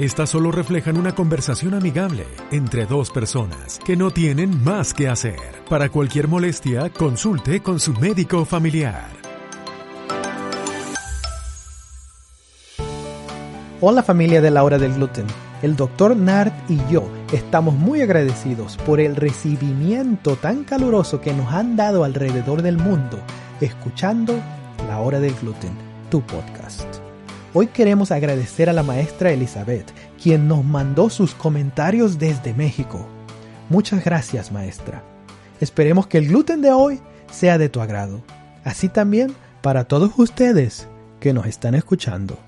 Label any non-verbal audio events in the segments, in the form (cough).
Estas solo reflejan una conversación amigable entre dos personas que no tienen más que hacer. Para cualquier molestia, consulte con su médico familiar. Hola familia de la hora del gluten. El doctor Nard y yo estamos muy agradecidos por el recibimiento tan caluroso que nos han dado alrededor del mundo escuchando La hora del gluten, tu podcast. Hoy queremos agradecer a la maestra Elizabeth, quien nos mandó sus comentarios desde México. Muchas gracias, maestra. Esperemos que el gluten de hoy sea de tu agrado. Así también para todos ustedes que nos están escuchando.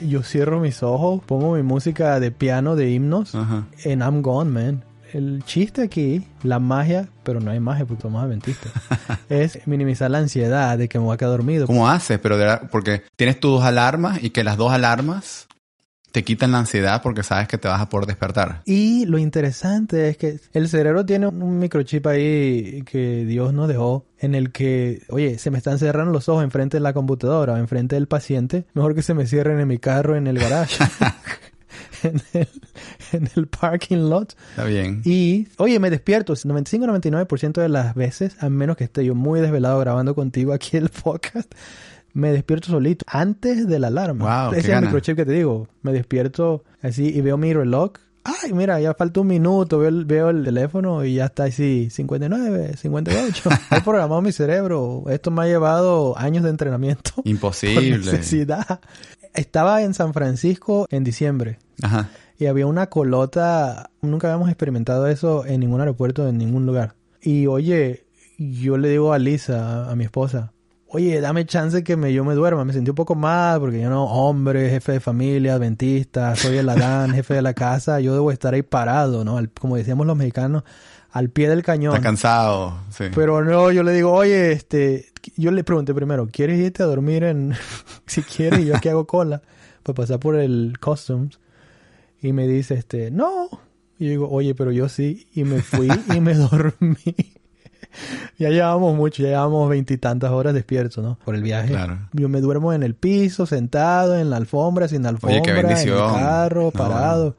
Yo cierro mis ojos, pongo mi música de piano de himnos en I'm Gone, man el chiste aquí, la magia, pero no hay magia porque somos adventistas, (laughs) es minimizar la ansiedad de que me voy a quedar dormido. ¿Cómo haces? Pero porque tienes tus dos alarmas y que las dos alarmas te quitan la ansiedad porque sabes que te vas a poder despertar. Y lo interesante es que el cerebro tiene un microchip ahí que Dios nos dejó en el que, oye, se me están cerrando los ojos enfrente de la computadora o enfrente del paciente, mejor que se me cierren en mi carro en el garage. (laughs) en el, parking lot. Está bien. Y, oye, me despierto 95-99% de las veces, a menos que esté yo muy desvelado grabando contigo aquí el podcast, me despierto solito antes de la alarma. Wow, Ese es el microchip que te digo. Me despierto así y veo mi reloj. Ay, mira, ya falta un minuto, veo el, veo el teléfono y ya está así, 59, 58. (laughs) He programado mi cerebro. Esto me ha llevado años de entrenamiento. Imposible. necesidad. Estaba en San Francisco en diciembre. Ajá. Y había una colota. Nunca habíamos experimentado eso en ningún aeropuerto, en ningún lugar. Y oye, yo le digo a Lisa, a mi esposa, oye, dame chance que me, yo me duerma. Me sentí un poco mal porque yo no, hombre, jefe de familia, adventista, soy el Adán, (laughs) jefe de la casa. Yo debo estar ahí parado, ¿no? como decíamos los mexicanos, al pie del cañón. Está cansado, sí. Pero no, yo le digo, oye, este, yo le pregunté primero, ¿quieres irte a dormir en, (laughs) si quieres, yo aquí hago cola, para pasar por el customs? Y me dice, este, no. Y yo digo, oye, pero yo sí. Y me fui y me (laughs) dormí. ya llevamos mucho, ya llevamos veintitantas horas despiertos, ¿no? Por el viaje. Claro. Yo me duermo en el piso, sentado, en la alfombra, sin alfombra, Oye, qué bendición. en el carro, parado.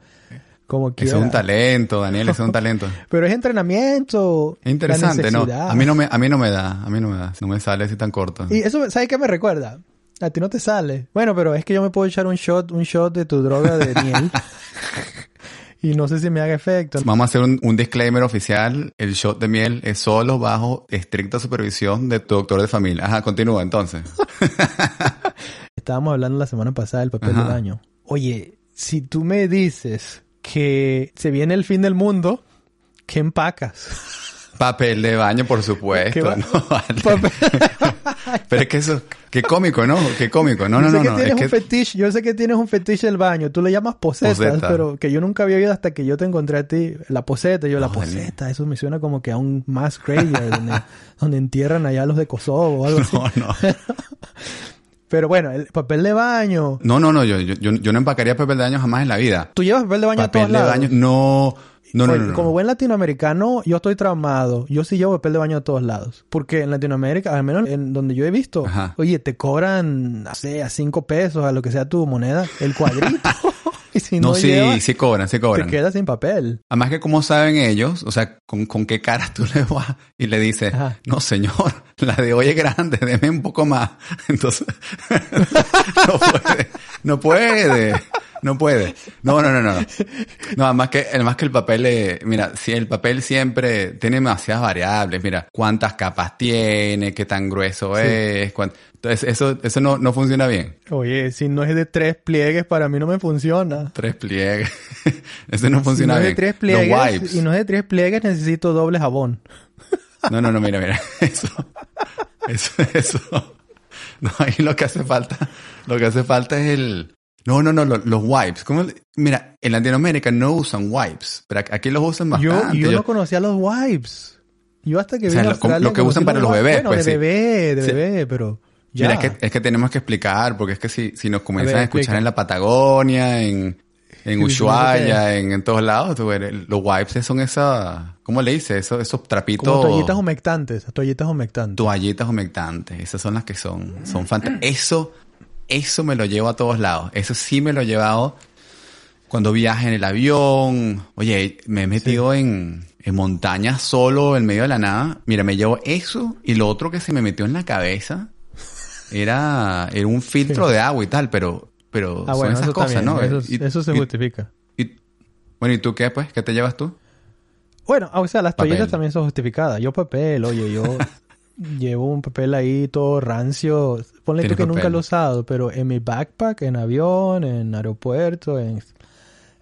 Como es un talento, Daniel, es un (laughs) talento. Pero es entrenamiento. Es interesante, ¿no? A mí no me, a mí no me da, a mí no me da, no me sale así tan corto. Y eso, ¿sabes qué me recuerda? A ti no te sale. Bueno, pero es que yo me puedo echar un shot, un shot de tu droga de miel. (laughs) y no sé si me haga efecto. Vamos a hacer un, un, disclaimer oficial. El shot de miel es solo bajo estricta supervisión de tu doctor de familia. Ajá, continúa entonces. (laughs) Estábamos hablando la semana pasada del papel del baño. Oye, si tú me dices que se viene el fin del mundo, ¿qué empacas? Papel de baño, por (laughs) supuesto. No, (laughs) vale. (laughs) Pero es que eso, qué cómico, ¿no? Qué cómico. No, yo no, sé no. Que no. Tienes es un que... fetiche, yo sé que tienes un fetiche del baño. Tú le llamas posetas, poseta. pero que yo nunca había oído hasta que yo te encontré a ti. La poseta, yo, no, la poseta. Eso me suena como que a un mass graveyard donde, donde entierran allá los de Kosovo o algo así. No, no. Pero bueno, el papel de baño. No, no, no. Yo, yo, yo no empacaría papel de baño jamás en la vida. ¿Tú llevas papel de baño papel a todos de baño, no. No, no, Oye, no, no, Como buen latinoamericano, yo estoy traumado. Yo sí llevo papel de baño a todos lados. Porque en Latinoamérica, al menos en donde yo he visto, Ajá. oye, te cobran, no sé, a cinco pesos, a lo que sea tu moneda, el cuadrito. (laughs) (laughs) y si no, no sí, sí cobran, sí cobran. Te quedas sin papel. Además que como saben ellos, o sea, con, con qué cara tú (laughs) le vas y le dices, Ajá. no señor, (laughs) la de hoy es grande, deme un poco más. Entonces, no puede, no puede. No puede. No, no, no, no. No, además que, además que el papel, eh, mira, si el papel siempre tiene demasiadas variables. Mira, cuántas capas tiene, qué tan grueso Sí. es. cuán- Entonces, eso, eso no, no funciona bien. Oye, si no es de tres pliegues, para mí no me funciona. Tres pliegues. (laughs) eso no Si funciona no es de bien. tres Los pliegues, wipes. y no es de tres pliegues, necesito doble jabón. No, no, no, mira, mira. (laughs) Eso. Eso, eso. No, ahí lo que hace falta, lo que hace falta es el, no, no, no, lo- los wipes. ¿Cómo le- Mira, en Latinoamérica no usan wipes, pero aquí los usan Yo, bastante. yo Yo- no conocía los wipes. Yo hasta que O sea, vine a lo- como- Australia lo que usan para los bebés, Bueno, pues, de sí. bebé, de Sí. bebé, pero ya. Mira, es que, es que tenemos que explicar, porque es que si, si nos comienzan ver, a escuchar explica. en la Patagonia, en, en Ushuaia, en, en todos lados, tú eres- los wipes son esas, ¿cómo le dices? Esos, esos trapitos, Como toallitas humectantes, toallitas humectantes. toallitas humectantes. Esas son las que son, son fantásticas. (clears throat) Eso, eso me lo llevo a todos lados. Eso sí me lo he llevado cuando viaje en el avión. Oye, me he metido en, en montañas solo, en medio de la nada. Mira, me llevo eso y lo otro que se me metió en la cabeza era, era un filtro de agua y tal, pero, pero Ah, son bueno, esas cosas, también, ¿no? Eso, Y- eso se y- justifica. y- bueno, ¿y tú qué, pues? ¿Qué te llevas tú? Bueno, o sea, las Papel. toallitas también son justificadas. Yo papel, oye, yo (laughs) llevo un papel ahí todo rancio. Ponle tú que nunca lo he usado, pero en mi backpack, en avión, en aeropuerto, en,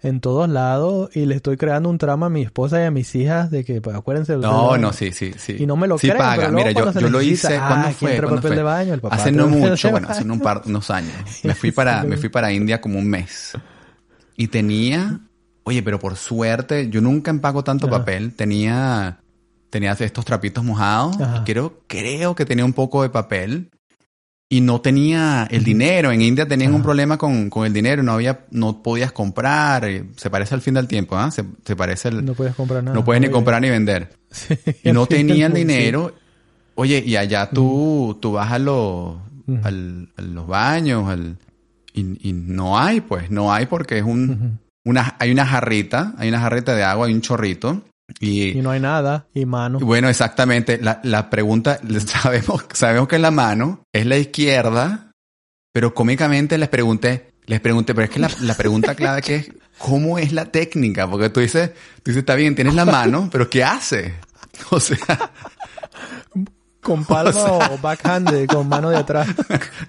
en todos lados. Y le estoy creando un trama a mi esposa y a mis hijas de que, pues, acuérdense. de No, la- no, sí, sí, sí. Y no me lo sí creen, paga. pero Mira, yo, yo lo necesita, hice. ah, ¿Cuándo ¿quién fue? ¿Cuándo papel fue? de baño? El papá hace (laughs) no mucho, bueno, hace un par, unos años. Me fui para, me fui para India como un mes. Y tenía, oye, pero por suerte, yo nunca empaco tanto papel. Tenía, tenía estos trapitos mojados. Y creo, creo que tenía un poco de papel. Y no tenía el dinero. En India tenían un problema con, con el dinero. No había, no podías comprar. Eh, Se parece al fin del tiempo, ¿ah? Se, se parece No puedes comprar nada. no puedes ni Oye, comprar ni vender (laughs) sí, y no al fin del tenía el mundo, sí. dinero. Oye, y allá tú, tú vas a, los al- a los baños al, y, y no hay, pues, no hay porque es un, una, hay una jarrita, hay una jarrita de agua, hay un chorrito. Y, Y no hay nada. Y mano. bueno, exactamente, la, la pregunta, (laughs) sabemos, sabemos que la mano es la izquierda, pero cómicamente les pregunté, les pregunté, pero es que la, la pregunta (laughs) clave que es, ¿cómo es la técnica? Porque tú dices, tú dices, está bien, tienes la mano, (laughs) pero ¿qué hace? O sea, Con palma o, backhand, con mano de atrás.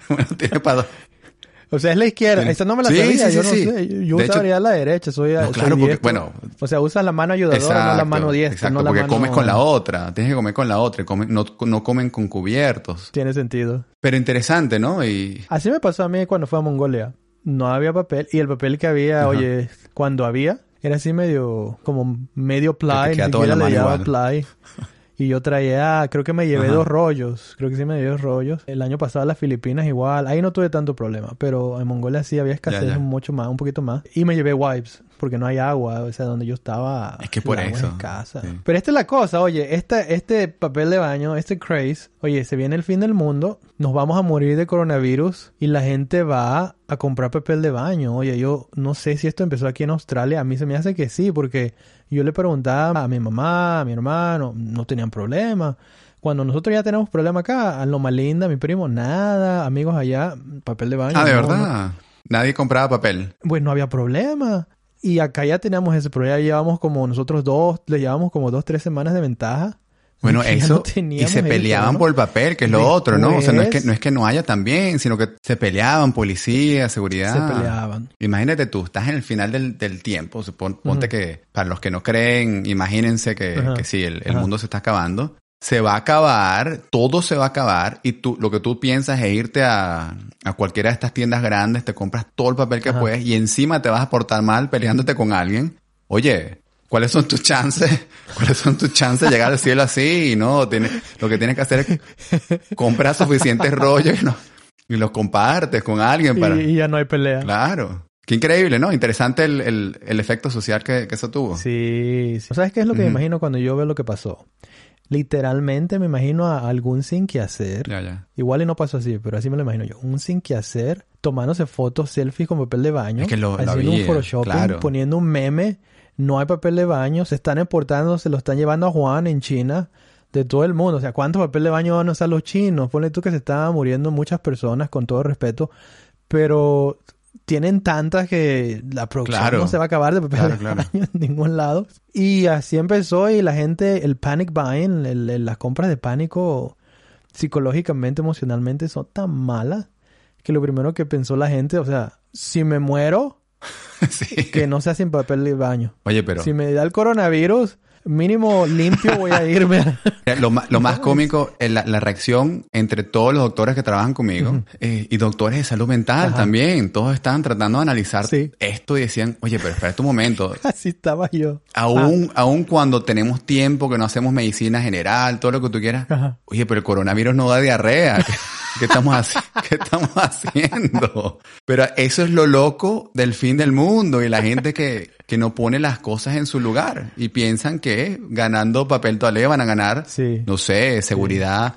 bueno, tiene para. O sea, es la izquierda. Sí. Esa no me la Sí, sabía. sí, yo no sí. sé. Yo, De hecho- usaría la derecha. Soy, No, soy claro, porque, diestro. bueno, O sea, usas la mano ayudadora, no la mano diestra. exacto, no la porque mano... comes con la otra, tienes que comer con la otra, y comen- no, no comen con cubiertos. Tiene sentido. Pero interesante, ¿no? Y Así me pasó a mí cuando fui a Mongolia. No había papel. Y el papel que había, Ajá. oye, cuando había, era así medio, como medio ply. Ni todo en siquiera le ply. (laughs) Y yo traía, creo que me llevé Ajá. dos rollos. Creo que sí me llevé dos rollos. El año pasado a las Filipinas igual. Ahí no tuve tanto problema. Pero en Mongolia sí había escasez Ya, ya. mucho más, un poquito más. Y me llevé wipes. Porque no hay agua. O sea, donde yo estaba. Es que por eso, escasa. sí. Pero esta es la cosa, oye. Este, este papel de baño, este craze. Oye, se viene el fin del mundo. Nos vamos a morir de coronavirus. Y la gente va a comprar papel de baño. Oye, yo no sé si esto empezó aquí en Australia. A mí se me hace que sí. Porque yo le preguntaba a mi mamá, a mi hermano. No tenían problema. Cuando nosotros ya tenemos problema acá, a Loma Linda, mi primo, nada, amigos allá, papel de baño. Ah, de no, verdad. Nadie compraba papel. pues no había problema. Y acá ya teníamos ese, pero ya llevamos como nosotros dos, le llevamos como dos, tres semanas de ventaja. Bueno, eso no y se peleaban ¿no? por el papel, que es lo otro, ¿no? O sea, no es que no es que no haya también, sino que se peleaban policía, seguridad. Se peleaban. Imagínate tú, estás en el final del, del tiempo, supon- ponte que para los que no creen, imagínense que, sí, el, mundo se está acabando. Se va a acabar, todo se va a acabar y tú lo que tú piensas es irte a, a cualquiera de estas tiendas grandes, te compras todo el papel que Ajá. puedes y encima te vas a portar mal peleándote con alguien. Oye, ¿cuáles son tus chances? (laughs) ¿Cuáles son tus chances de llegar al cielo así? Y no, tienes, lo que tienes que hacer es comprar suficientes rollos y, no- y los compartes con alguien para... Y, y ya no hay pelea. Claro. Qué increíble, ¿no? Interesante el, el, el efecto social que, que eso tuvo. Sí, sí. ¿Sabes qué es lo que me imagino cuando yo veo lo que pasó? Literalmente me imagino a algún sin que hacer. Ya, ya. Igual y no pasó así, pero así me lo imagino yo. Un sin que hacer, tomándose fotos, selfies con papel de baño, Es que lo- lo haciendo un había, photoshopping, claro. poniendo un meme. No hay papel de baño, se están exportando, se lo están llevando a Juan en China, de todo el mundo. O sea, ¿cuánto papel de baño van a usar los chinos? Ponle tú que se estaban muriendo muchas personas, con todo respeto, pero tienen tantas que la producción Claro. no se va a acabar de papel Claro, de claro. baño en ningún lado. Y así empezó y la gente, el panic buying, el- el- las compras de pánico psicológicamente, emocionalmente son tan malas que lo primero que pensó la gente, o sea, si me muero, (laughs) sí. que no sea sin papel de baño. Oye, pero... Si me da el coronavirus, Mínimo limpio voy a irme. (laughs) Lo, ma- lo más cómico es la, la reacción entre todos los doctores que trabajan conmigo eh, y doctores de salud mental Ajá. también. Todos estaban tratando de analizar Sí. esto y decían, oye, pero espera un momento. (laughs) Así estaba yo. Aún, aún cuando tenemos tiempo, que no hacemos medicina general, todo lo que tú quieras. Ajá. Oye, pero el coronavirus no da diarrea. (laughs) ¿Qué, estamos, haci- (laughs) qué estamos haciendo? Pero eso es lo loco del fin del mundo y la gente que, que no pone las cosas en su lugar y piensan que ganando papel toalé van a ganar, Sí. no sé, seguridad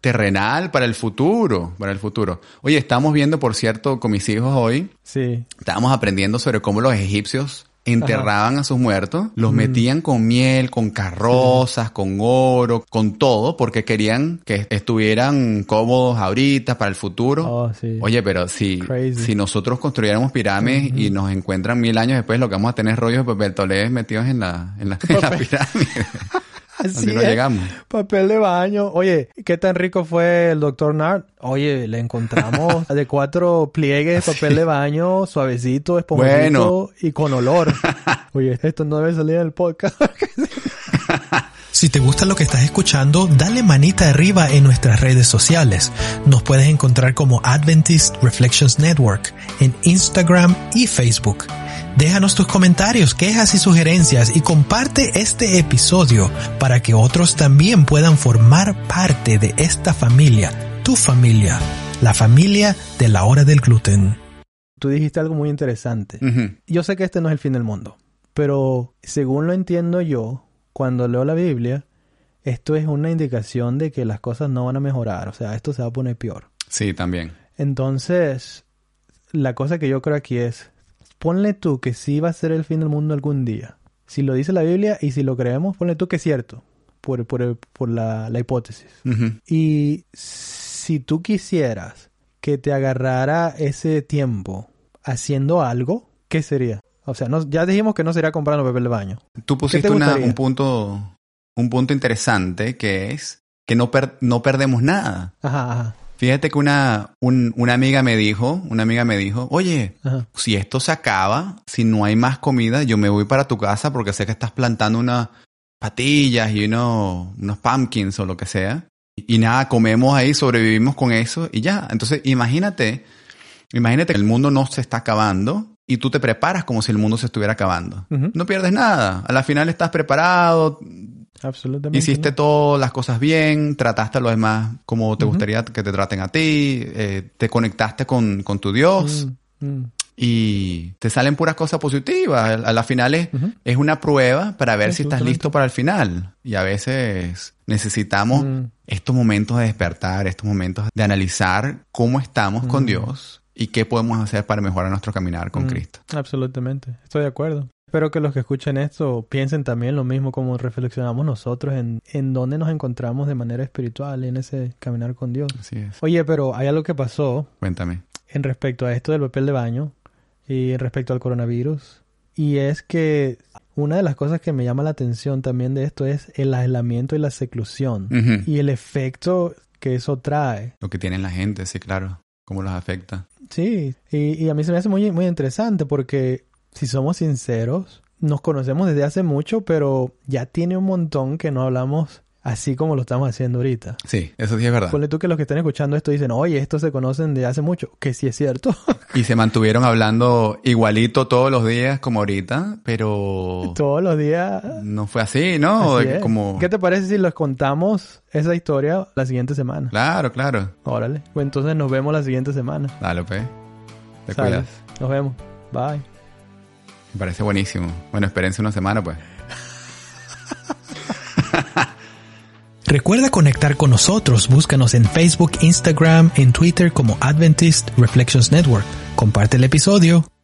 terrenal para el futuro, para el futuro. Oye, estamos viendo, por cierto, con mis hijos hoy, Sí. Estábamos aprendiendo sobre cómo los egipcios enterraban a sus muertos, los metían con miel, con carrozas, con oro, con todo, porque querían que estuvieran cómodos ahorita para el futuro. Oh, sí. Oye, pero si, Crazy. si nosotros construyéramos pirámides y nos encuentran mil años después, lo que vamos a tener es rollos de papel metidos en la, en la, en la (laughs) pirámide. Así no es. llegamos. Papel de baño. Oye, ¿qué tan rico fue el doctor Nart? Oye, le encontramos (laughs) de cuatro pliegues, papel de baño, suavecito, esponjosito Bueno. y con olor. (laughs) Oye, esto no debe salir en el podcast. (laughs) Si te gusta lo que estás escuchando, dale manita arriba en nuestras redes sociales. Nos puedes encontrar como Adventist Reflections Network en Instagram y Facebook. Déjanos tus comentarios, quejas y sugerencias y comparte este episodio para que otros también puedan formar parte de esta familia, tu familia, la familia de la hora del gluten. Tú dijiste algo muy interesante. Yo sé que este no es el fin del mundo, pero según lo entiendo yo, cuando leo la Biblia, esto es una indicación de que las cosas no van a mejorar, o sea, esto se va a poner peor. Sí, también. Entonces, la cosa que yo creo aquí es, ponle tú que sí va a ser el fin del mundo algún día. Si lo dice la Biblia y si lo creemos, ponle tú que es cierto, por, por, por la, la hipótesis. Y si tú quisieras que te agarrara ese tiempo haciendo algo, ¿qué sería? O sea, no, ya dijimos que no sería comprando papel de baño. Tú pusiste una- un punto, un punto interesante que es que no, per- no perdemos nada. Ajá, ajá, Fíjate que una, un- una amiga me dijo, una amiga me dijo, oye, ajá. si esto se acaba, si no hay más comida, yo me voy para tu casa porque sé que estás plantando unas patillas y unos, unos pumpkins o lo que sea. Y, y nada, comemos ahí, sobrevivimos con eso y ya. Entonces, imagínate, imagínate que el mundo no se está acabando y tú te preparas como si el mundo se estuviera acabando. No pierdes nada. A la final estás preparado, Absolutamente. Hiciste no. todas las cosas bien, trataste a los demás como te Ujú. gustaría que te traten a ti, eh, te conectaste con, con tu Dios Mm, mm. y te salen puras cosas positivas. A, a la final es, Ujú. es una prueba para ver si estás listo para el final. Y a veces necesitamos Mm. estos momentos de despertar, estos momentos de analizar cómo estamos con. Dios y qué podemos hacer para mejorar nuestro caminar con Mm, Cristo. Absolutamente, estoy de acuerdo. Espero que los que escuchen esto piensen también lo mismo como reflexionamos nosotros en, en dónde nos encontramos de manera espiritual en ese caminar con Dios. Así es. Oye, pero hay algo que pasó Cuéntame. en respecto a esto del papel de baño y respecto al coronavirus. Y es que una de las cosas que me llama la atención también de esto es el aislamiento y la seclusión y el efecto que eso trae. Lo que tiene la gente, sí, claro. Cómo los afecta. Sí, y, y a mí se me hace muy, muy interesante porque si somos sinceros, nos conocemos desde hace mucho, pero ya tiene un montón que no hablamos así como lo estamos haciendo ahorita. Sí, eso sí es verdad. Ponle tú que los que están escuchando esto dicen, oye, estos se conocen de hace mucho, que sí es cierto. (laughs) Y se mantuvieron hablando igualito todos los días como ahorita, pero Todos los días. no fue así, ¿no? Así. Como... ¿Qué te parece si les contamos esa historia la siguiente semana? Claro, claro. Órale. Pues entonces nos vemos la siguiente semana. Dale, pues. Te Sale. cuidas. Nos vemos. Bye. Me parece buenísimo. Bueno, espérense una semana, pues. (laughs) Recuerda conectar con nosotros. Búscanos en Facebook, Instagram, en Twitter como Adventist Reflections Network. Comparte el episodio.